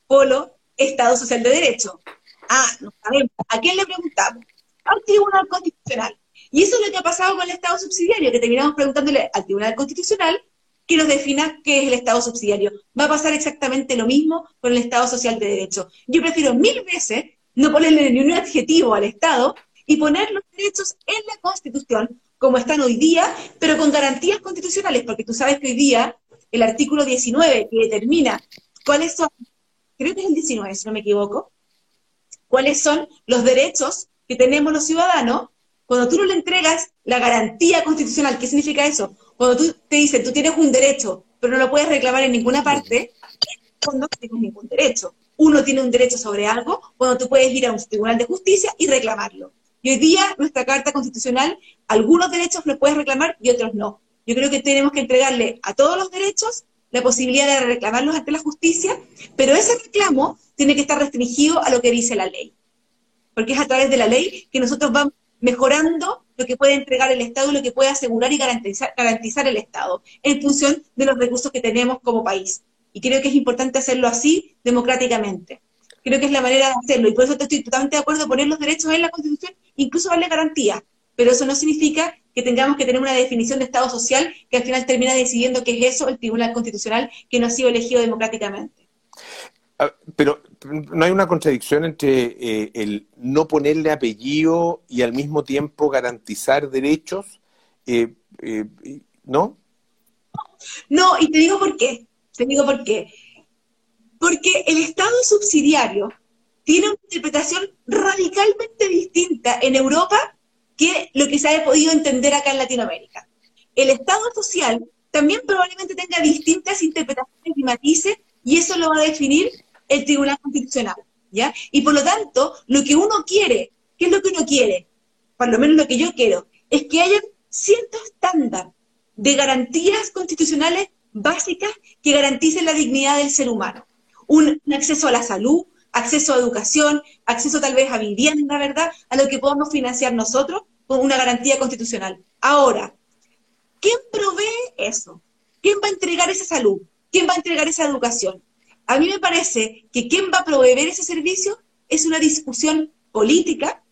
Polo, Estado social de derecho? Ah, no sabemos. ¿A quién le preguntamos? Al Tribunal Constitucional. Y eso es lo que ha pasado con el Estado subsidiario, que terminamos preguntándole al Tribunal Constitucional que nos defina qué es el Estado subsidiario. Va a pasar exactamente lo mismo con el Estado social de derecho. Yo prefiero mil veces no ponerle ni un adjetivo al Estado y poner los derechos en la Constitución como están hoy día, pero con garantías constitucionales, porque tú sabes que hoy día el artículo 19 que determina cuáles son, creo que es el 19 si no me equivoco, cuáles son los derechos que tenemos los ciudadanos, cuando tú no le entregas la garantía constitucional, ¿qué significa eso? Cuando tú te dicen, tú tienes un derecho, pero no lo puedes reclamar en ninguna parte, no tienes ningún derecho. Uno tiene un derecho sobre algo cuando tú puedes ir a un tribunal de justicia y reclamarlo. Y hoy día nuestra Carta Constitucional, algunos derechos los puedes reclamar y otros no. Yo creo que tenemos que entregarle a todos los derechos la posibilidad de reclamarlos ante la justicia, pero ese reclamo tiene que estar restringido a lo que dice la ley. Porque es a través de la ley que nosotros vamos mejorando lo que puede entregar el Estado y lo que puede asegurar y garantizar, el Estado en función de los recursos que tenemos como país. Y creo que es importante hacerlo así, democráticamente. Creo que es la manera de hacerlo. Y por eso estoy totalmente de acuerdo en poner los derechos en la Constitución, incluso darle garantía. Pero eso no significa que tengamos que tener una definición de Estado social que al final termina decidiendo qué es eso el Tribunal Constitucional que no ha sido elegido democráticamente. Ah, pero no hay una contradicción entre eh, el no ponerle apellido y al mismo tiempo garantizar derechos, eh, eh, ¿no? No, y te digo por qué. Te digo por qué. Porque el Estado subsidiario tiene una interpretación radicalmente distinta en Europa que lo que se ha podido entender acá en Latinoamérica. El Estado social también probablemente tenga distintas interpretaciones y matices, y eso lo va a definir el Tribunal Constitucional, ¿ya? Y por lo tanto, lo que uno quiere, ¿qué es lo que uno quiere? Por lo menos lo que yo quiero, es que haya cierto estándar de garantías constitucionales básicas que garanticen la dignidad del ser humano. Un, acceso a la salud, acceso a educación, acceso tal vez a vivienda, ¿verdad? A lo que podamos financiar nosotros con una garantía constitucional. Ahora, ¿quién provee eso? ¿Quién va a entregar esa salud? ¿Quién va a entregar esa educación? A mí me parece que quién va a proveer ese servicio es una discusión política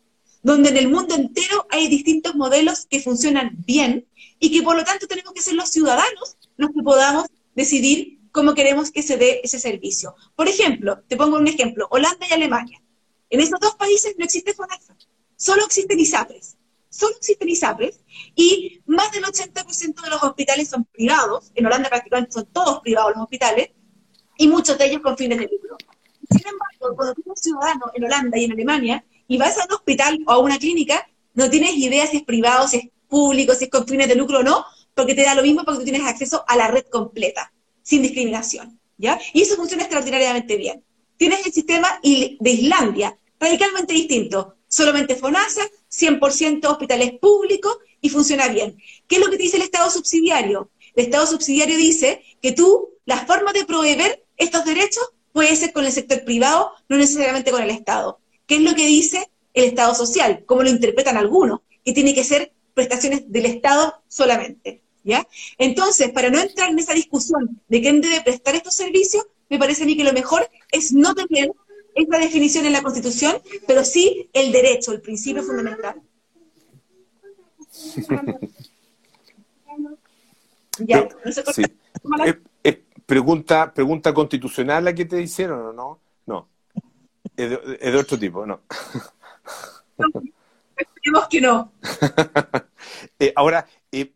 donde en el mundo entero hay distintos modelos que funcionan bien y que por lo tanto tenemos que ser los ciudadanos los que podamos decidir cómo queremos que se dé ese servicio. Por ejemplo, te pongo un ejemplo, Holanda y Alemania. En esos dos países no existe FONASA, solo existen ISAPRES. Solo existen ISAPRES y más del 80% de los hospitales son privados. En Holanda prácticamente son todos privados los hospitales y muchos de ellos con fines de lucro. Sin embargo, cuando tú eres ciudadano en Holanda y en Alemania, y vas a un hospital o a una clínica, no tienes idea si es privado, si es público, si es con fines de lucro o no, porque te da lo mismo porque tú tienes acceso a la red completa, sin discriminación, ¿ya? Y eso funciona extraordinariamente bien. Tienes el sistema de Islandia, radicalmente distinto, solamente FONASA, 100% hospitales públicos y funciona bien. ¿Qué es lo que te dice el Estado subsidiario? El Estado subsidiario dice que tú, la forma de proveer estos derechos puede ser con el sector privado, no necesariamente con el Estado. ¿Qué es lo que dice el Estado social? ¿Cómo lo interpretan algunos? Que tiene que ser prestaciones del Estado solamente. ¿Ya? Entonces, para no entrar en esa discusión de quién debe prestar estos servicios, me parece a mí que lo mejor es no tener esta definición en la Constitución, pero sí el derecho, el principio fundamental. ya, no sé es, pregunta, pregunta constitucional la que te hicieron o no? Es de, otro tipo, no. Esperemos que no. Eh, ahora, eh,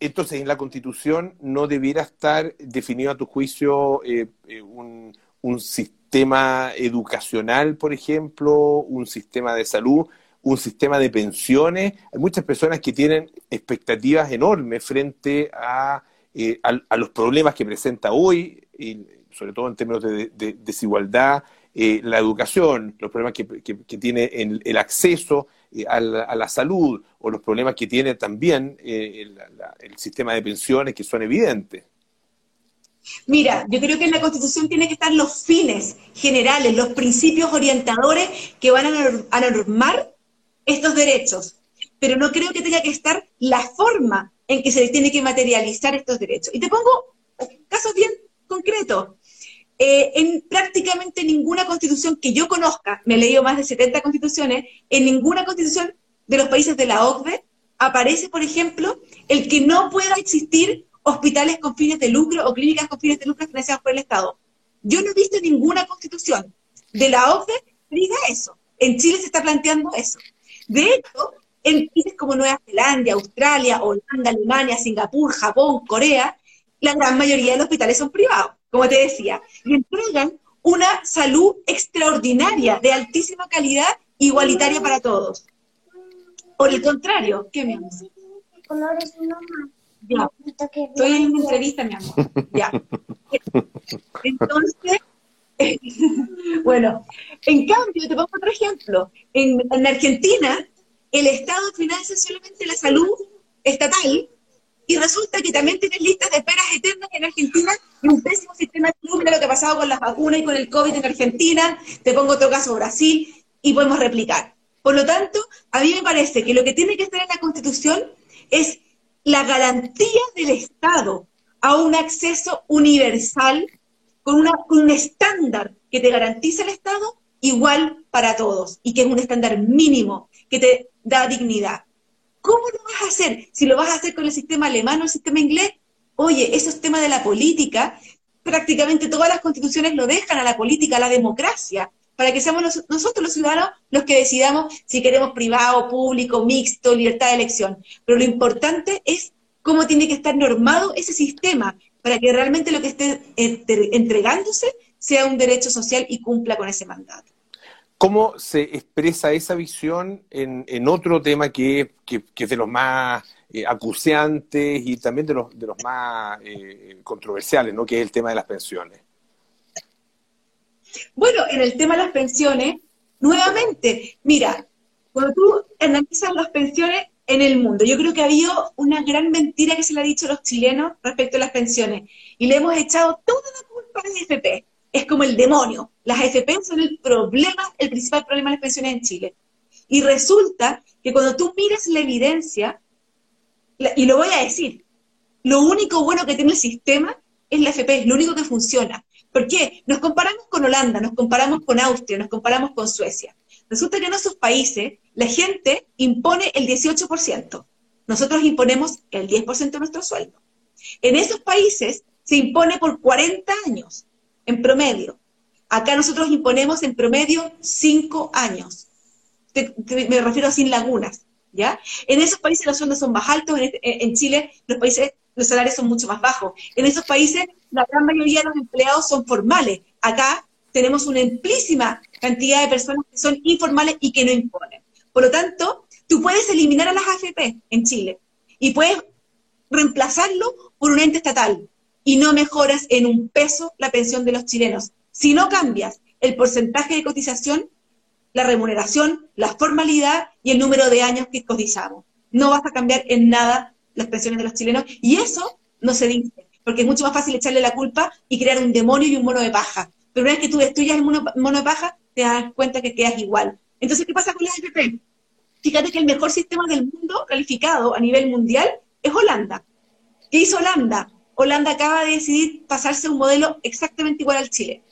entonces, en la Constitución no debiera estar definido a tu juicio eh, un, un, sistema educacional, por ejemplo, un sistema de salud, un sistema de pensiones. Hay muchas personas que tienen expectativas enormes frente a, a, los problemas que presenta hoy, sobre todo en términos de desigualdad eh, la educación, los problemas que, tiene el, acceso eh, a, la, salud o los problemas que tiene también eh, el, sistema de pensiones que son evidentes. Mira, yo creo que en la Constitución tienen que estar los fines generales, los principios orientadores que van a normar estos derechos, pero no creo que tenga que estar la forma en que se tiene que materializar estos derechos. Y te pongo casos bien concretos. Eh, en prácticamente ninguna constitución que yo conozca, me he leído más de 70 constituciones, en ninguna constitución de los países de la OCDE aparece, por ejemplo, el que no pueda existir hospitales con fines de lucro o clínicas con fines de lucro financiadas por el Estado. Yo no he visto ninguna constitución de la OCDE que diga eso. En Chile se está planteando eso. De hecho, en países como Nueva Zelanda, Australia, Holanda, Alemania, Singapur, Japón, Corea, la gran mayoría de los hospitales son privados como te decía, y entregan una salud extraordinaria, de altísima calidad, igualitaria para todos. Por el contrario, ¿qué, mi amor? Ya, estoy en una entrevista, mi amor. Ya. Entonces, bueno, en cambio, te pongo otro ejemplo. En, en Argentina, el Estado financia solamente la salud estatal y resulta que también tienes listas de esperas eternas en Argentina y un pésimo sistema de salud. Lo que ha pasado con las vacunas y con el COVID en Argentina. Te pongo otro caso, Brasil, y podemos replicar. Por lo tanto, a mí me parece que lo que tiene que estar en la Constitución es la garantía del Estado a un acceso universal con, una, con un estándar que te garantice el Estado igual para todos y que es un estándar mínimo que te da dignidad. ¿Cómo lo vas a hacer? Si lo vas a hacer con el sistema alemán o el sistema inglés, oye, esos temas de la política, prácticamente todas las constituciones lo dejan a la política, a la democracia, para que seamos nosotros los ciudadanos los que decidamos si queremos privado, público, mixto, libertad de elección. Pero lo importante es cómo tiene que estar normado ese sistema para que realmente lo que esté entregándose sea un derecho social y cumpla con ese mandato. ¿Cómo se expresa esa visión en, otro tema que, es de los más eh, acuciantes y también de los, de los más eh, controversiales, ¿no? que es el tema de las pensiones? Bueno, en el tema de las pensiones, nuevamente, mira, cuando tú analizas las pensiones en el mundo, yo creo que ha habido una gran mentira que se le ha dicho a los chilenos respecto a las pensiones y le hemos echado toda la culpa a las FP. Es como el demonio. Las AFP son el problema, el principal problema de las pensiones en Chile. Y resulta que cuando tú miras la evidencia, y lo voy a decir, lo único bueno que tiene el sistema es la AFP, es lo único que funciona. ¿Por qué? Nos comparamos con Holanda, nos comparamos con Austria, nos comparamos con Suecia. Resulta que en esos países la gente impone el 18%. Nosotros imponemos el 10% de nuestro sueldo. En esos países se impone por 40 años, en promedio. Acá nosotros imponemos en promedio 5 años. me refiero a sin lagunas, ¿ya? En esos países los sueldos son más altos, en, este, en Chile los países los salarios son mucho más bajos. En esos países la gran mayoría de los empleados son formales. Acá tenemos una amplísima cantidad de personas que son informales y que no imponen. Por lo tanto, tú puedes eliminar a las AFP en Chile y puedes reemplazarlo por un ente estatal y no mejoras en un peso la pensión de los chilenos. Si no cambias el porcentaje de cotización, la remuneración, la formalidad y el número de años que cotizamos. No vas a cambiar en nada las pensiones de los chilenos y eso no se dice porque es mucho más fácil echarle la culpa y crear un demonio y un mono de paja. Pero una vez que tú destruyas el mono, de paja, te das cuenta que quedas igual. Entonces, ¿qué pasa con la AFP? Fíjate que el mejor sistema del mundo calificado a nivel mundial es Holanda. ¿Qué hizo Holanda? Holanda acaba de decidir pasarse un modelo exactamente igual al Chile.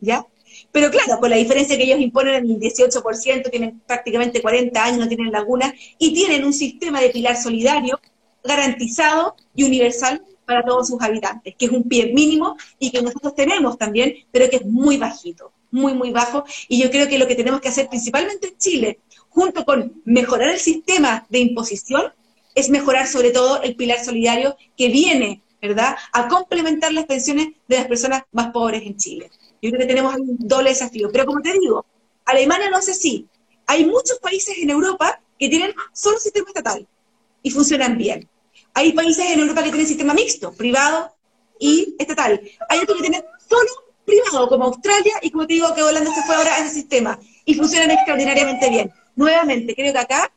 ¿Ya? Pero claro, con la diferencia que ellos imponen el 18%, tienen prácticamente 40 años, no tienen lagunas, y tienen un sistema de pilar solidario garantizado y universal para todos sus habitantes, que es un pie mínimo y que nosotros tenemos también, pero que es muy bajito, muy, muy bajo. Y yo creo que lo que tenemos que hacer principalmente en Chile, junto con mejorar el sistema de imposición, es mejorar sobre todo el pilar solidario que viene, ¿verdad?, a complementar las pensiones de las personas más pobres en Chile. Yo creo que tenemos un doble desafío. Pero como te digo, Alemania no sé si. Hay muchos países en Europa que tienen solo sistema estatal y funcionan bien. Hay países en Europa que tienen sistema mixto, privado y estatal. Hay otros que tienen solo privado, como Australia, y como te digo, que Holanda se fue ahora a ese sistema, y funcionan extraordinariamente bien. Nuevamente, creo que acá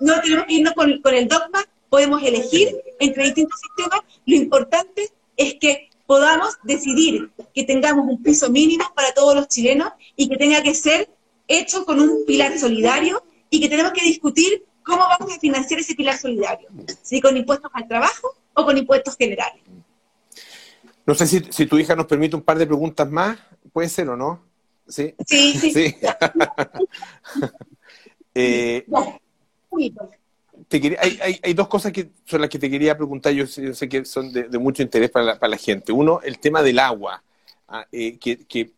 no tenemos que irnos con, el dogma, podemos elegir entre distintos sistemas, lo importante es que podamos decidir que tengamos un piso mínimo para todos los chilenos y que tenga que ser hecho con un pilar solidario y que tenemos que discutir ¿Cómo vamos a financiar ese pilar solidario? ¿Si con impuestos al trabajo o con impuestos generales? No sé si, tu hija nos permite un par de preguntas más, puede ser o no. Sí, sí. sí. Eh, hay, dos cosas que son las que te quería preguntar, yo, sé que son de, mucho interés para la, gente. Uno, el tema del agua, ah, eh, que, que,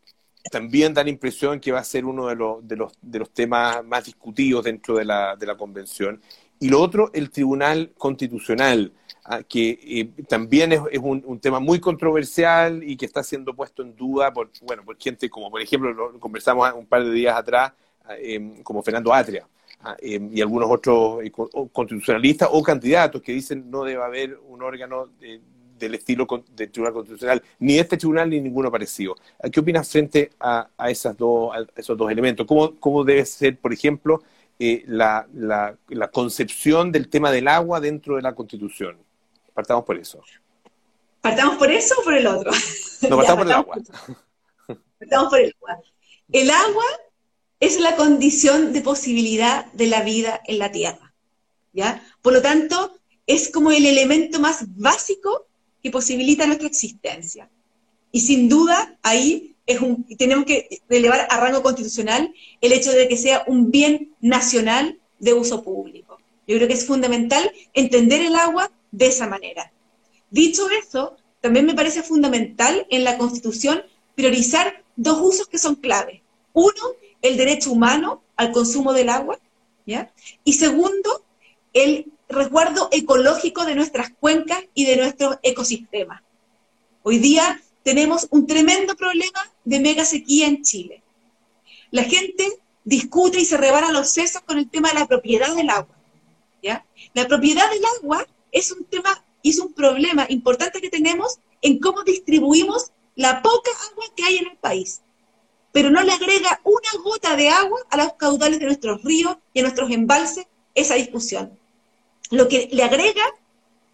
también da la impresión que va a ser uno de los, de los, de los temas más discutidos dentro de la, de la convención. Y lo otro, el Tribunal Constitucional, ah, que eh, también es, un, tema muy controversial y que está siendo puesto en duda por, bueno, por gente como, por ejemplo, lo conversamos un par de días atrás, ah, em, como Fernando Atria. Ah, y algunos otros eh, constitucionalistas o candidatos que dicen no debe haber un órgano de, del estilo del Tribunal Constitucional, ni este tribunal ni ninguno parecido. ¿Qué opinas frente a, esas dos, esos dos elementos? ¿Cómo, ¿Cómo, debe ser, por ejemplo, eh, la, concepción del tema del agua dentro de la Constitución? Partamos por eso. ¿Partamos por eso o por el otro? No, partamos por el agua. Partamos por el agua. El agua es la condición de posibilidad de la vida en la Tierra. ¿ya? Por lo tanto, es como el elemento más básico que posibilita nuestra existencia. Y sin duda ahí tenemos que elevar a rango constitucional el hecho de que sea un bien nacional de uso público. Yo creo que es fundamental entender el agua de esa manera. Dicho eso, también me parece fundamental en la Constitución priorizar dos usos que son claves. Uno, el derecho humano al consumo del agua, ¿ya? Y segundo, el resguardo ecológico de nuestras cuencas y de nuestros ecosistemas. Hoy día tenemos un tremendo problema de mega sequía en Chile. La gente discute y se rebana los sesos con el tema de la propiedad del agua. ¿ya? La propiedad del agua es un tema es un problema importante que tenemos en cómo distribuimos la poca agua que hay en el país. Pero no le agrega una gota de agua a los caudales de nuestros ríos y a nuestros embalses esa discusión. Lo que le agrega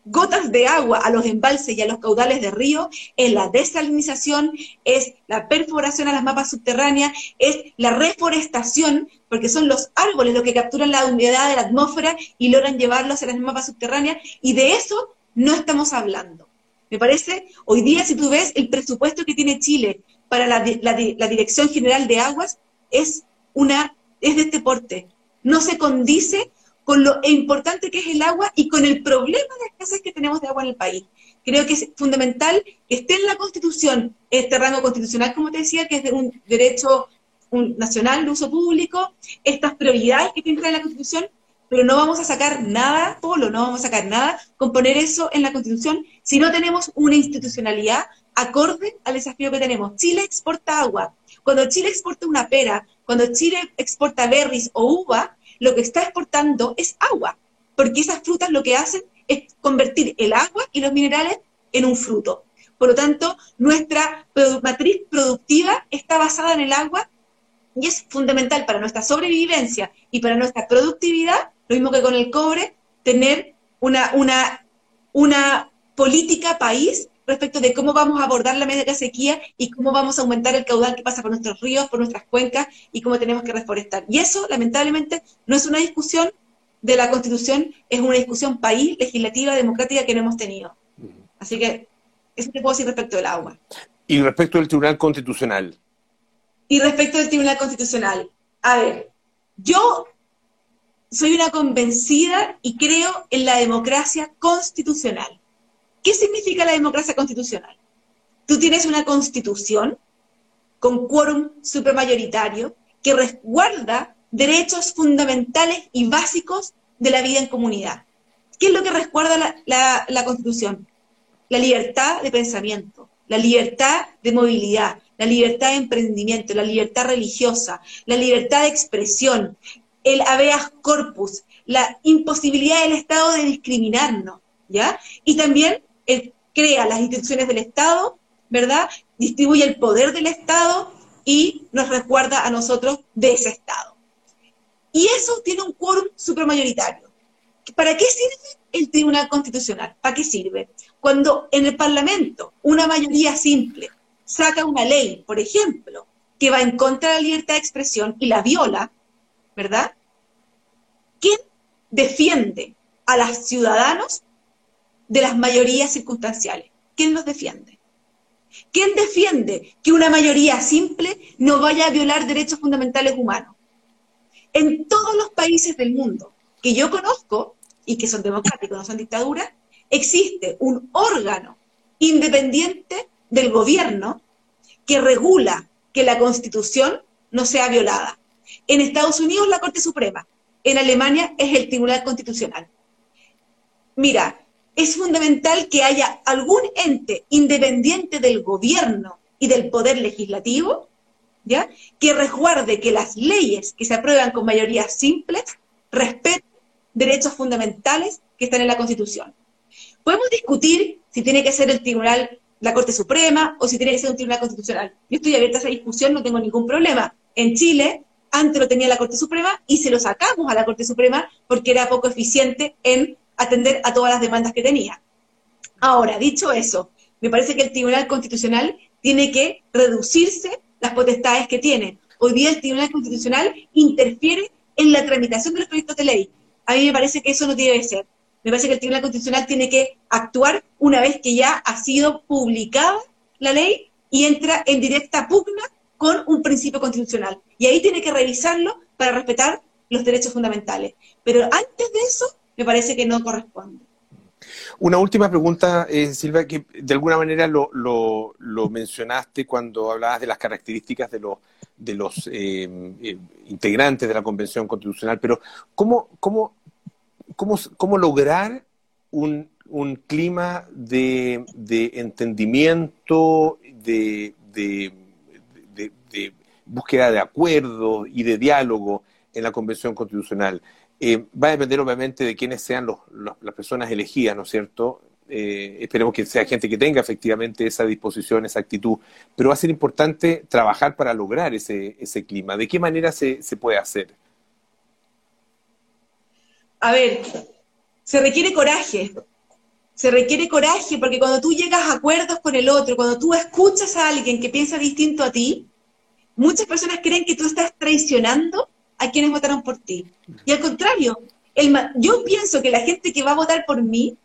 gotas de agua a los embalses y a los caudales de río es la desalinización, es la perforación a las mapas subterráneas, es la reforestación, porque son los árboles los que capturan la humedad de la atmósfera y logran llevarlos a las mapas subterráneas, y de eso no estamos hablando. Me parece, hoy día si tú ves el presupuesto que tiene Chile para la, Dirección General de Aguas, es, una, es de este porte. No se condice con lo importante que es el agua y con el problema de escasez que tenemos de agua en el país. Creo que es fundamental que esté en la Constitución este rango constitucional, como te decía, que es de un derecho nacional de uso público, estas prioridades que tiene en la Constitución, pero no vamos a sacar nada, Polo, no vamos a sacar nada con poner eso en la Constitución si no tenemos una institucionalidad acorde al desafío que tenemos. Chile exporta agua. Cuando Chile exporta una pera, cuando Chile exporta berries o uva, lo que está exportando es agua, porque esas frutas lo que hacen es convertir el agua y los minerales en un fruto. Por lo tanto, nuestra matriz productiva está basada en el agua y es fundamental para nuestra sobrevivencia y para nuestra productividad, lo mismo que con el cobre, tener una, una, una política país respecto de cómo vamos a abordar la mega sequía y cómo vamos a aumentar el caudal que pasa por nuestros ríos, por nuestras cuencas y cómo tenemos que reforestar. Y eso, lamentablemente, no es una discusión de la Constitución, es una discusión país, legislativa, democrática que no hemos tenido. Así que eso te puedo decir respecto del agua. Y respecto del Tribunal Constitucional. Y respecto del Tribunal Constitucional. A ver, yo soy una convencida y creo en la democracia constitucional. ¿Qué significa la democracia constitucional? Tú tienes una constitución con quórum supermayoritario que resguarda derechos fundamentales y básicos de la vida en comunidad. ¿Qué es lo que resguarda la, constitución? La libertad de pensamiento, la libertad de movilidad, la libertad de emprendimiento, la libertad religiosa, la libertad de expresión, el habeas corpus, la imposibilidad del Estado de discriminarnos, ¿ya? Y también él crea las instituciones del Estado, ¿verdad? Distribuye el poder del Estado y nos resguarda a nosotros de ese Estado. Y eso tiene un quórum supermayoritario. ¿Para qué sirve el Tribunal Constitucional? ¿Para qué sirve? Cuando en el Parlamento una mayoría simple saca una ley, por ejemplo, que va en contra de la libertad de expresión y la viola, ¿verdad? ¿Quién defiende a los ciudadanos de las mayorías circunstanciales. ¿Quién los defiende? ¿Quién defiende que una mayoría simple no vaya a violar derechos fundamentales humanos? En todos los países del mundo que yo conozco y que son democráticos, no son dictaduras, existe un órgano independiente del gobierno que regula que la constitución no sea violada. En Estados Unidos la Corte Suprema, en Alemania es el Tribunal Constitucional. Mira, es fundamental que haya algún ente independiente del gobierno y del poder legislativo, ¿ya? que resguarde que las leyes que se aprueban con mayoría simples respeten derechos fundamentales que están en la Constitución. Podemos discutir si tiene que ser el Tribunal, la Corte Suprema, o si tiene que ser un Tribunal Constitucional. Yo estoy abierta a esa discusión, no tengo ningún problema. En Chile, antes lo tenía la Corte Suprema y se lo sacamos a la Corte Suprema porque era poco eficiente en atender a todas las demandas que tenía. Ahora, dicho eso, me parece que el Tribunal Constitucional tiene que reducirse las potestades que tiene. Hoy día el Tribunal Constitucional interfiere en la tramitación de los proyectos de ley. A mí me parece que eso no debe ser. Me parece que el Tribunal Constitucional tiene que actuar una vez que ya ha sido publicada la ley y entra en directa pugna con un principio constitucional. Y ahí tiene que revisarlo para respetar los derechos fundamentales. Pero antes de eso, me parece que no corresponde. Una última pregunta, eh, Silvia, que de alguna manera lo, lo, mencionaste cuando hablabas de las características de los, de los eh, eh, integrantes de la Convención Constitucional, pero ¿cómo, cómo, lograr un clima de, entendimiento, de, de, búsqueda de acuerdo y de diálogo en la Convención Constitucional. Eh, va a depender obviamente de quiénes sean las personas elegidas, ¿no es cierto? Eh, esperemos que sea gente que tenga efectivamente esa disposición, esa actitud, pero va a ser importante trabajar para lograr ese, clima. ¿De qué manera se puede hacer? A ver, se requiere coraje, se requiere coraje porque cuando tú llegas a acuerdos con el otro, cuando tú escuchas a alguien que piensa distinto a ti, muchas personas creen que tú estás traicionando a quienes votaron por ti. Y al contrario, yo pienso que la gente que va a votar por mí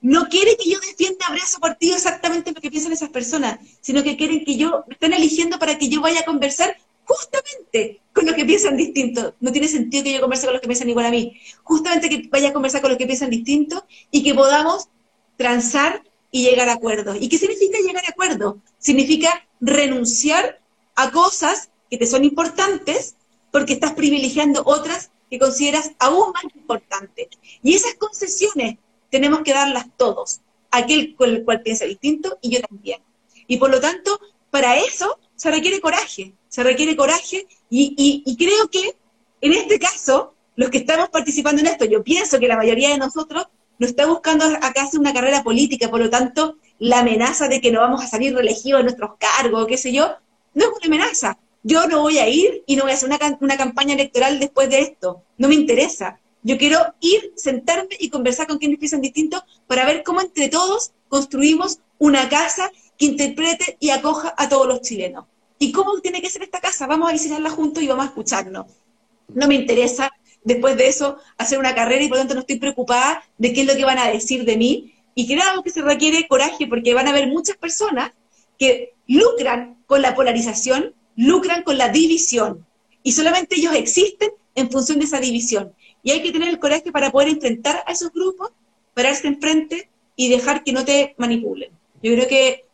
no quiere que yo defienda abrazo partido exactamente lo que piensan esas personas, sino que quieren que yo, me estén eligiendo para que yo vaya a conversar justamente con los que piensan distinto. No tiene sentido que yo converse con los que piensan igual a mí. Justamente que vaya a conversar con los que piensan distinto y que podamos transar y llegar a acuerdos. ¿Y qué significa llegar a acuerdos? Significa renunciar a cosas que te son importantes porque estás privilegiando otras que consideras aún más importantes. Y esas concesiones tenemos que darlas todos, aquel con el cual piensa distinto y yo también. Y por lo tanto, para eso se requiere coraje, se requiere coraje y, creo que en este caso, los que estamos participando en esto, yo pienso que la mayoría de nosotros no está buscando acá hacer una carrera política, por lo tanto, la amenaza de que no vamos a salir reelegidos en nuestros cargos, qué sé yo, no es una amenaza. Yo no voy a ir y no voy a hacer una, campaña electoral después de esto. No me interesa. Yo quiero ir, sentarme y conversar con quienes piensan distinto para ver cómo entre todos construimos una casa que interprete y acoja a todos los chilenos. ¿Y cómo tiene que ser esta casa? Vamos a diseñarla juntos y vamos a escucharnos. No me interesa después de eso hacer una carrera y por lo tanto no estoy preocupada de qué es lo que van a decir de mí. Y creo que se requiere coraje porque van a haber muchas personas que lucran con la polarización, lucran con la división. Y solamente ellos existen en función de esa división. Y hay que tener el coraje para poder enfrentar a esos grupos, pararse enfrente y dejar que no te manipulen. Yo creo que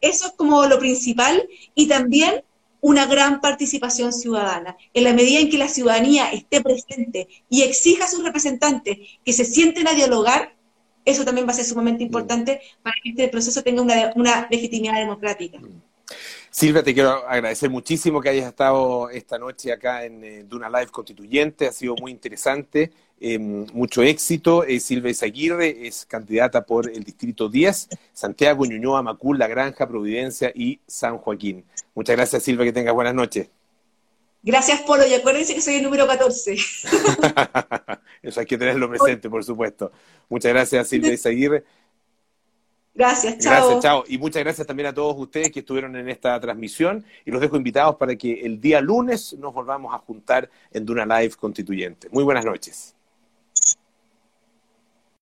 eso es como lo principal y también una gran participación ciudadana. En la medida en que la ciudadanía esté presente y exija a sus representantes que se sienten a dialogar, eso también va a ser sumamente importante para que este proceso tenga una legitimidad democrática. Silvia, te quiero agradecer muchísimo que hayas estado esta noche acá en eh, Duna Live Constituyente, ha sido muy interesante, em, mucho éxito. Eh, Silvia Izaguirre es candidata por el Distrito 10, Santiago, Ñuñoa, Macul, La Granja, Providencia y San Joaquín. Muchas gracias, Silvia, que tengas buenas noches. Gracias, Polo, y acuérdense que soy el número 14. Eso hay que tenerlo presente, por supuesto. Muchas gracias, Silvia Izaguirre. Gracias, chao. Gracias, chao. Y muchas gracias también a todos ustedes que estuvieron en esta transmisión y los dejo invitados para que el día lunes nos volvamos a juntar en Duna Live Constituyente. Muy buenas noches.